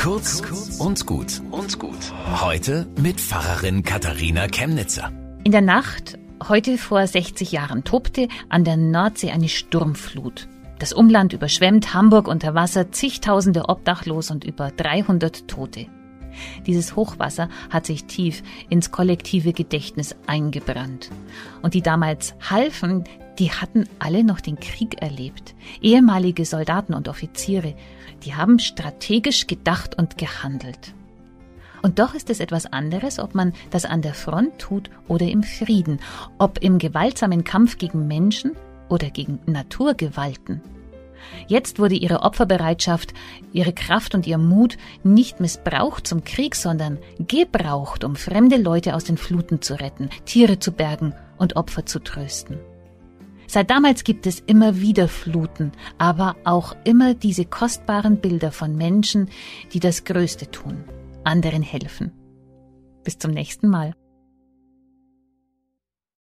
Kurz und gut und gut. Heute mit Pfarrerin Katharina Chemnitzer. In der Nacht, heute vor 60 Jahren, tobte an der Nordsee eine Sturmflut. Das Umland überschwemmt, Hamburg unter Wasser, zigtausende Obdachlos und über 300 Tote. Dieses Hochwasser hat sich tief ins kollektive Gedächtnis eingebrannt. Und die damals halfen, die hatten alle noch den Krieg erlebt. Ehemalige Soldaten und Offiziere, die haben strategisch gedacht und gehandelt. Und doch ist es etwas anderes, ob man das an der Front tut oder im Frieden, ob im gewaltsamen Kampf gegen Menschen oder gegen Naturgewalten. Jetzt wurde ihre Opferbereitschaft, ihre Kraft und ihr Mut nicht missbraucht zum Krieg, sondern gebraucht, um fremde Leute aus den Fluten zu retten, Tiere zu bergen und Opfer zu trösten. Seit damals gibt es immer wieder Fluten, aber auch immer diese kostbaren Bilder von Menschen, die das Größte tun, anderen helfen. Bis zum nächsten Mal.